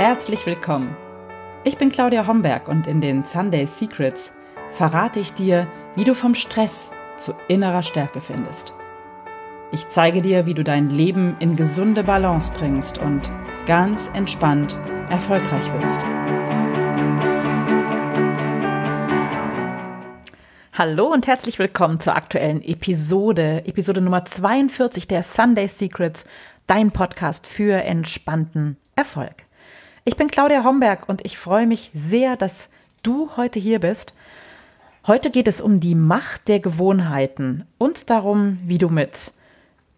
herzlich willkommen. Ich bin Claudia Homberg und in den Sunday Secrets verrate ich dir, wie du vom Stress zu innerer Stärke findest. Ich zeige dir, wie du dein Leben in gesunde Balance bringst und ganz entspannt erfolgreich wirst. Hallo und herzlich willkommen zur aktuellen Episode, Episode Nummer 42 der Sunday Secrets, dein Podcast für entspannten Erfolg. Ich bin Claudia Homberg und ich freue mich sehr, dass du heute hier bist. Heute geht es um die Macht der Gewohnheiten und darum, wie du mit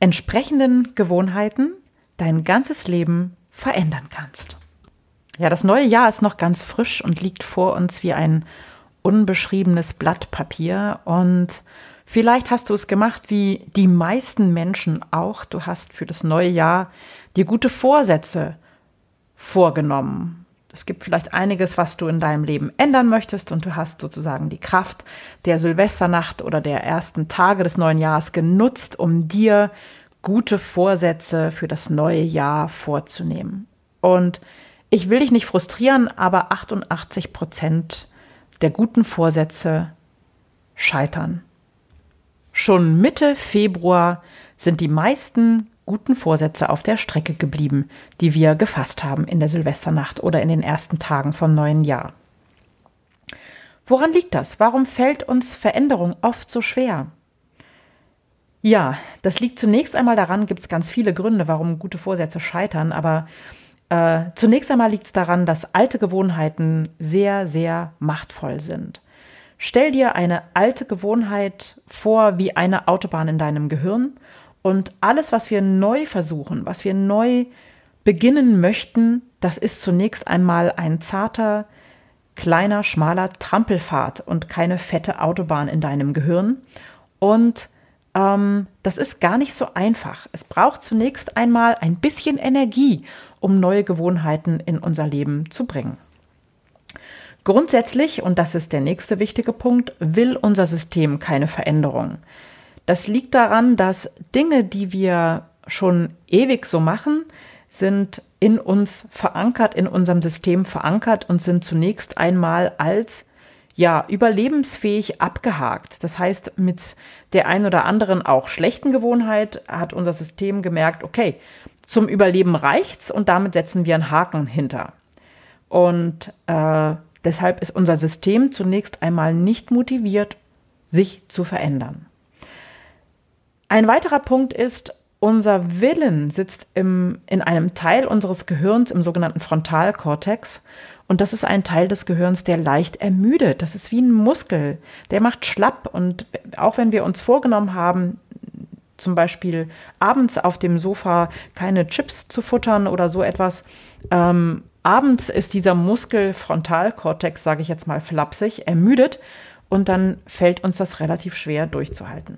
entsprechenden Gewohnheiten dein ganzes Leben verändern kannst. Ja, das neue Jahr ist noch ganz frisch und liegt vor uns wie ein unbeschriebenes Blatt Papier und vielleicht hast du es gemacht wie die meisten Menschen auch. Du hast für das neue Jahr dir gute Vorsätze vorgenommen. Es gibt vielleicht einiges, was du in deinem Leben ändern möchtest und du hast sozusagen die Kraft der Silvesternacht oder der ersten Tage des neuen Jahres genutzt, um dir gute Vorsätze für das neue Jahr vorzunehmen. Und ich will dich nicht frustrieren, aber 88 Prozent der guten Vorsätze scheitern. Schon Mitte Februar sind die meisten guten Vorsätze auf der Strecke geblieben, die wir gefasst haben in der Silvesternacht oder in den ersten Tagen vom neuen Jahr. Woran liegt das? Warum fällt uns Veränderung oft so schwer? Ja, das liegt zunächst einmal daran, gibt es ganz viele Gründe, warum gute Vorsätze scheitern, aber äh, zunächst einmal liegt es daran, dass alte Gewohnheiten sehr, sehr machtvoll sind. Stell dir eine alte Gewohnheit vor wie eine Autobahn in deinem Gehirn und alles, was wir neu versuchen, was wir neu beginnen möchten, das ist zunächst einmal ein zarter, kleiner, schmaler Trampelpfad und keine fette Autobahn in deinem Gehirn. Und ähm, das ist gar nicht so einfach. Es braucht zunächst einmal ein bisschen Energie, um neue Gewohnheiten in unser Leben zu bringen. Grundsätzlich, und das ist der nächste wichtige Punkt, will unser System keine Veränderung. Das liegt daran, dass Dinge, die wir schon ewig so machen, sind in uns verankert, in unserem System verankert und sind zunächst einmal als ja, überlebensfähig abgehakt. Das heißt, mit der ein oder anderen auch schlechten Gewohnheit hat unser System gemerkt, okay, zum Überleben reicht's und damit setzen wir einen Haken hinter. Und äh, deshalb ist unser System zunächst einmal nicht motiviert, sich zu verändern. Ein weiterer Punkt ist, unser Willen sitzt im, in einem Teil unseres Gehirns, im sogenannten Frontalkortex. Und das ist ein Teil des Gehirns, der leicht ermüdet. Das ist wie ein Muskel. Der macht schlapp. Und auch wenn wir uns vorgenommen haben, zum Beispiel abends auf dem Sofa keine Chips zu futtern oder so etwas, ähm, abends ist dieser Muskel Frontalkortex, sage ich jetzt mal flapsig, ermüdet. Und dann fällt uns das relativ schwer durchzuhalten.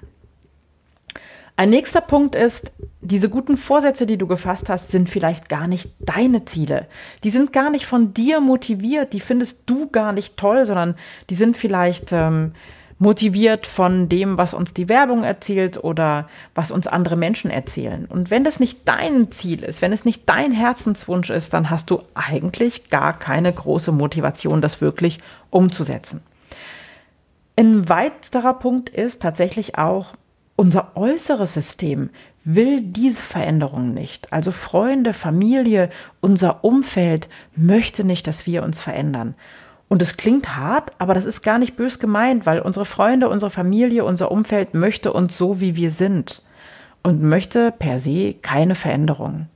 Ein nächster Punkt ist, diese guten Vorsätze, die du gefasst hast, sind vielleicht gar nicht deine Ziele. Die sind gar nicht von dir motiviert, die findest du gar nicht toll, sondern die sind vielleicht ähm, motiviert von dem, was uns die Werbung erzählt oder was uns andere Menschen erzählen. Und wenn das nicht dein Ziel ist, wenn es nicht dein Herzenswunsch ist, dann hast du eigentlich gar keine große Motivation, das wirklich umzusetzen. Ein weiterer Punkt ist tatsächlich auch, unser äußeres System will diese Veränderung nicht. Also Freunde, Familie, unser Umfeld möchte nicht, dass wir uns verändern. Und es klingt hart, aber das ist gar nicht bös gemeint, weil unsere Freunde, unsere Familie, unser Umfeld möchte uns so, wie wir sind und möchte per se keine Veränderung.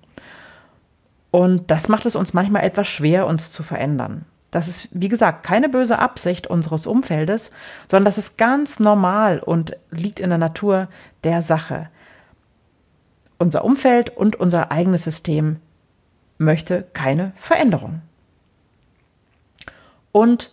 Und das macht es uns manchmal etwas schwer, uns zu verändern. Das ist, wie gesagt, keine böse Absicht unseres Umfeldes, sondern das ist ganz normal und liegt in der Natur der Sache. Unser Umfeld und unser eigenes System möchte keine Veränderung. Und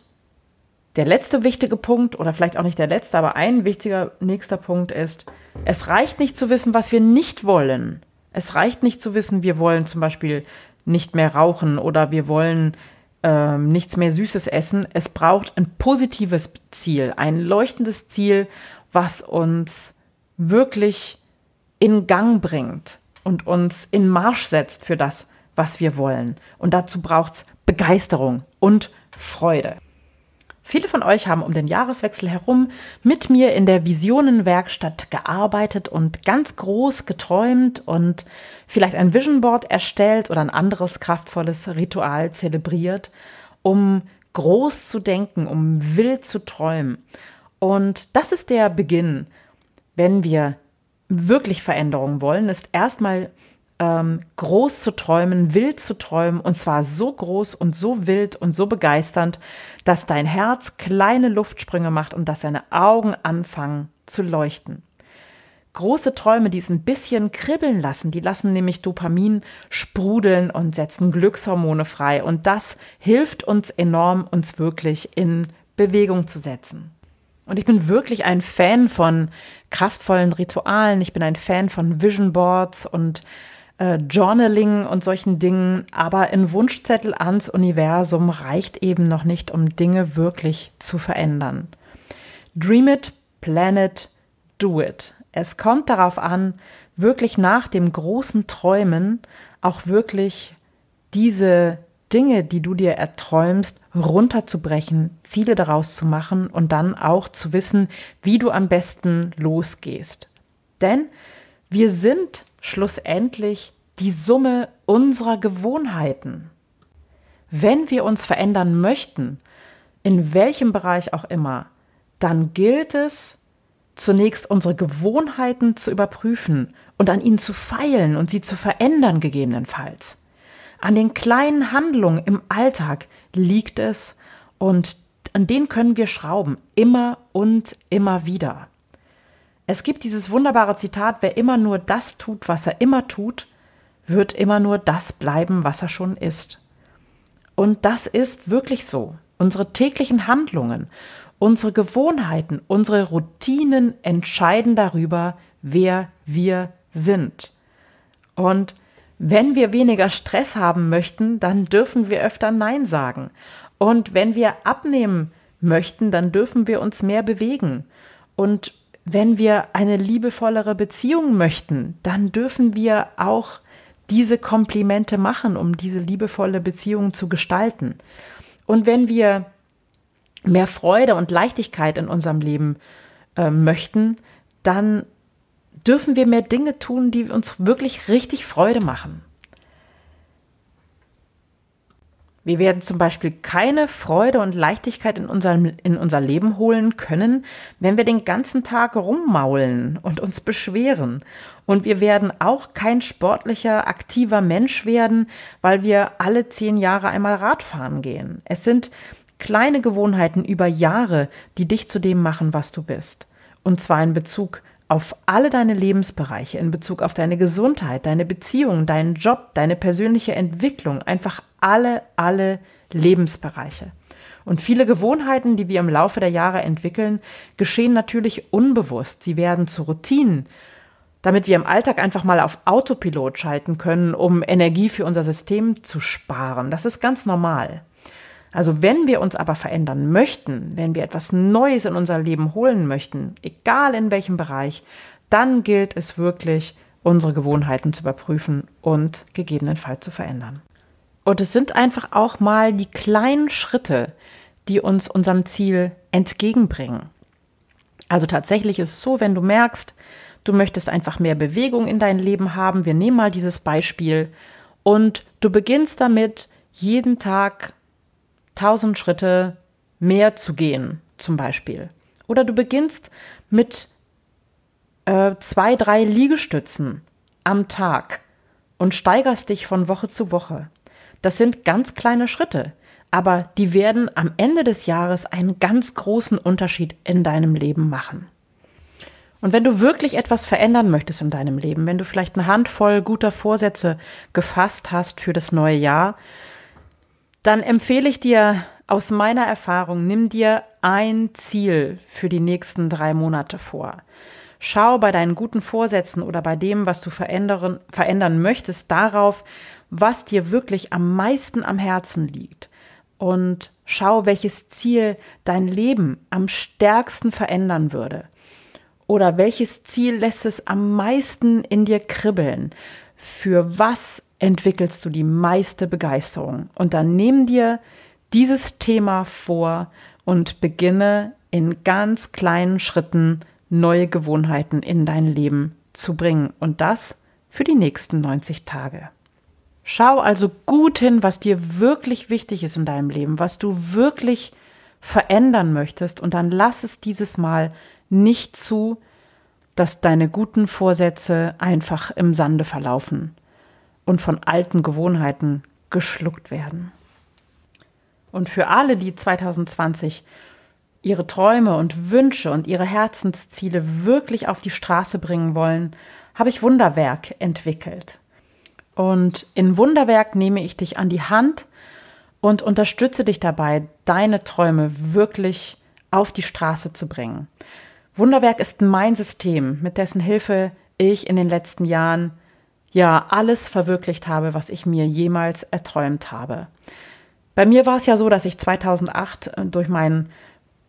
der letzte wichtige Punkt, oder vielleicht auch nicht der letzte, aber ein wichtiger nächster Punkt ist, es reicht nicht zu wissen, was wir nicht wollen. Es reicht nicht zu wissen, wir wollen zum Beispiel nicht mehr rauchen oder wir wollen ähm, nichts mehr Süßes essen. Es braucht ein positives Ziel, ein leuchtendes Ziel, was uns wirklich in Gang bringt und uns in Marsch setzt für das, was wir wollen. Und dazu braucht es Begeisterung und Freude. Viele von euch haben um den Jahreswechsel herum mit mir in der Visionenwerkstatt gearbeitet und ganz groß geträumt und vielleicht ein Vision Board erstellt oder ein anderes kraftvolles Ritual zelebriert, um groß zu denken, um wild zu träumen. Und das ist der Beginn, wenn wir wirklich Veränderungen wollen, ist erstmal ähm, groß zu träumen, wild zu träumen, und zwar so groß und so wild und so begeisternd, dass dein Herz kleine Luftsprünge macht und dass deine Augen anfangen zu leuchten. Große Träume, die es ein bisschen kribbeln lassen, die lassen nämlich Dopamin sprudeln und setzen Glückshormone frei. Und das hilft uns enorm, uns wirklich in Bewegung zu setzen. Und ich bin wirklich ein Fan von kraftvollen Ritualen. Ich bin ein Fan von Vision Boards und äh, Journaling und solchen Dingen, aber ein Wunschzettel ans Universum reicht eben noch nicht, um Dinge wirklich zu verändern. Dream it, plan it, do it. Es kommt darauf an, wirklich nach dem großen Träumen auch wirklich diese Dinge, die du dir erträumst, runterzubrechen, Ziele daraus zu machen und dann auch zu wissen, wie du am besten losgehst. Denn wir sind schlussendlich die Summe unserer Gewohnheiten. Wenn wir uns verändern möchten, in welchem Bereich auch immer, dann gilt es, zunächst unsere Gewohnheiten zu überprüfen und an ihnen zu feilen und sie zu verändern gegebenenfalls. An den kleinen Handlungen im Alltag liegt es und an denen können wir schrauben, immer und immer wieder. Es gibt dieses wunderbare Zitat, wer immer nur das tut, was er immer tut, wird immer nur das bleiben, was er schon ist. Und das ist wirklich so. Unsere täglichen Handlungen, unsere Gewohnheiten, unsere Routinen entscheiden darüber, wer wir sind. Und wenn wir weniger Stress haben möchten, dann dürfen wir öfter Nein sagen. Und wenn wir abnehmen möchten, dann dürfen wir uns mehr bewegen. Und wenn wir eine liebevollere Beziehung möchten, dann dürfen wir auch diese Komplimente machen, um diese liebevolle Beziehung zu gestalten. Und wenn wir mehr Freude und Leichtigkeit in unserem Leben äh, möchten, dann dürfen wir mehr Dinge tun, die uns wirklich richtig Freude machen. Wir werden zum Beispiel keine Freude und Leichtigkeit in, unserem, in unser Leben holen können, wenn wir den ganzen Tag rummaulen und uns beschweren. Und wir werden auch kein sportlicher, aktiver Mensch werden, weil wir alle zehn Jahre einmal Radfahren gehen. Es sind kleine Gewohnheiten über Jahre, die dich zu dem machen, was du bist. Und zwar in Bezug auf alle deine Lebensbereiche, in Bezug auf deine Gesundheit, deine Beziehung, deinen Job, deine persönliche Entwicklung, einfach alle, alle Lebensbereiche. Und viele Gewohnheiten, die wir im Laufe der Jahre entwickeln, geschehen natürlich unbewusst. Sie werden zu Routinen, damit wir im Alltag einfach mal auf Autopilot schalten können, um Energie für unser System zu sparen. Das ist ganz normal. Also wenn wir uns aber verändern möchten, wenn wir etwas Neues in unser Leben holen möchten, egal in welchem Bereich, dann gilt es wirklich, unsere Gewohnheiten zu überprüfen und gegebenenfalls zu verändern. Und es sind einfach auch mal die kleinen Schritte, die uns unserem Ziel entgegenbringen. Also tatsächlich ist es so, wenn du merkst, du möchtest einfach mehr Bewegung in dein Leben haben, wir nehmen mal dieses Beispiel und du beginnst damit, jeden Tag 1000 Schritte mehr zu gehen, zum Beispiel. Oder du beginnst mit äh, zwei, drei Liegestützen am Tag und steigerst dich von Woche zu Woche. Das sind ganz kleine Schritte, aber die werden am Ende des Jahres einen ganz großen Unterschied in deinem Leben machen. Und wenn du wirklich etwas verändern möchtest in deinem Leben, wenn du vielleicht eine Handvoll guter Vorsätze gefasst hast für das neue Jahr, dann empfehle ich dir aus meiner Erfahrung, nimm dir ein Ziel für die nächsten drei Monate vor. Schau bei deinen guten Vorsätzen oder bei dem, was du verändern, verändern möchtest, darauf, was dir wirklich am meisten am Herzen liegt. Und schau, welches Ziel dein Leben am stärksten verändern würde. Oder welches Ziel lässt es am meisten in dir kribbeln? für was entwickelst du die meiste Begeisterung. Und dann nimm dir dieses Thema vor und beginne in ganz kleinen Schritten neue Gewohnheiten in dein Leben zu bringen. Und das für die nächsten 90 Tage. Schau also gut hin, was dir wirklich wichtig ist in deinem Leben, was du wirklich verändern möchtest. Und dann lass es dieses Mal nicht zu, dass deine guten Vorsätze einfach im Sande verlaufen und von alten Gewohnheiten geschluckt werden. Und für alle, die 2020 ihre Träume und Wünsche und ihre Herzensziele wirklich auf die Straße bringen wollen, habe ich Wunderwerk entwickelt. Und in Wunderwerk nehme ich dich an die Hand und unterstütze dich dabei, deine Träume wirklich auf die Straße zu bringen. Wunderwerk ist mein System, mit dessen Hilfe ich in den letzten Jahren ja alles verwirklicht habe, was ich mir jemals erträumt habe. Bei mir war es ja so, dass ich 2008 äh, durch meinen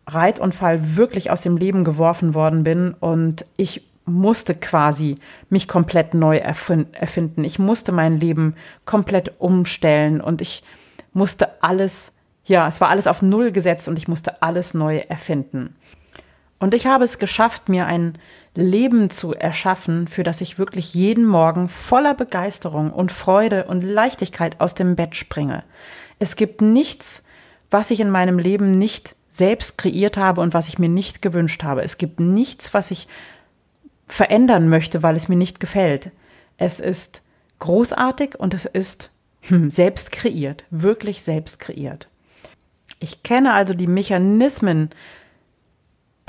Reitunfall wirklich aus dem Leben geworfen worden bin und ich musste quasi mich komplett neu erfinden. Ich musste mein Leben komplett umstellen und ich musste alles, ja, es war alles auf Null gesetzt und ich musste alles neu erfinden. Und ich habe es geschafft, mir ein Leben zu erschaffen, für das ich wirklich jeden Morgen voller Begeisterung und Freude und Leichtigkeit aus dem Bett springe. Es gibt nichts, was ich in meinem Leben nicht selbst kreiert habe und was ich mir nicht gewünscht habe. Es gibt nichts, was ich verändern möchte, weil es mir nicht gefällt. Es ist großartig und es ist selbst kreiert, wirklich selbst kreiert. Ich kenne also die Mechanismen,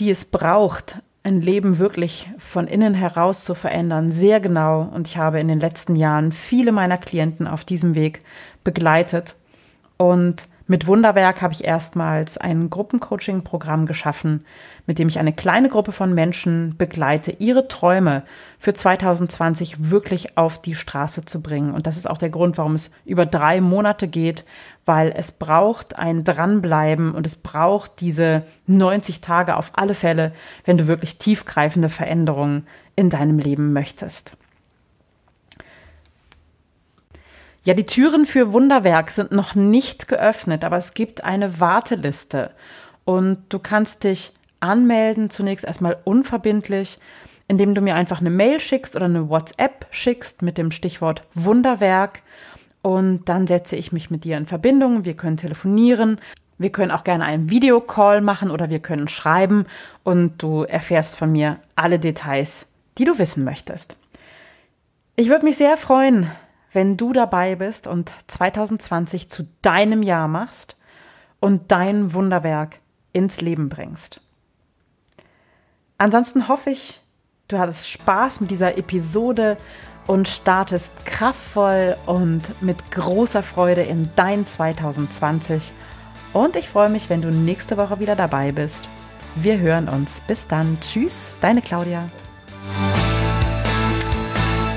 die es braucht, ein Leben wirklich von innen heraus zu verändern, sehr genau. Und ich habe in den letzten Jahren viele meiner Klienten auf diesem Weg begleitet. Und mit Wunderwerk habe ich erstmals ein Gruppencoaching-Programm geschaffen, mit dem ich eine kleine Gruppe von Menschen begleite, ihre Träume für 2020 wirklich auf die Straße zu bringen. Und das ist auch der Grund, warum es über drei Monate geht, weil es braucht ein Dranbleiben und es braucht diese 90 Tage auf alle Fälle, wenn du wirklich tiefgreifende Veränderungen in deinem Leben möchtest. Ja, die Türen für Wunderwerk sind noch nicht geöffnet, aber es gibt eine Warteliste und du kannst dich anmelden, zunächst erstmal unverbindlich, indem du mir einfach eine Mail schickst oder eine WhatsApp schickst mit dem Stichwort Wunderwerk und dann setze ich mich mit dir in Verbindung. Wir können telefonieren. Wir können auch gerne einen Videocall machen oder wir können schreiben und du erfährst von mir alle Details, die du wissen möchtest. Ich würde mich sehr freuen, wenn du dabei bist und 2020 zu deinem Jahr machst und dein Wunderwerk ins Leben bringst. Ansonsten hoffe ich, du hattest Spaß mit dieser Episode und startest kraftvoll und mit großer Freude in dein 2020. Und ich freue mich, wenn du nächste Woche wieder dabei bist. Wir hören uns. Bis dann. Tschüss, deine Claudia.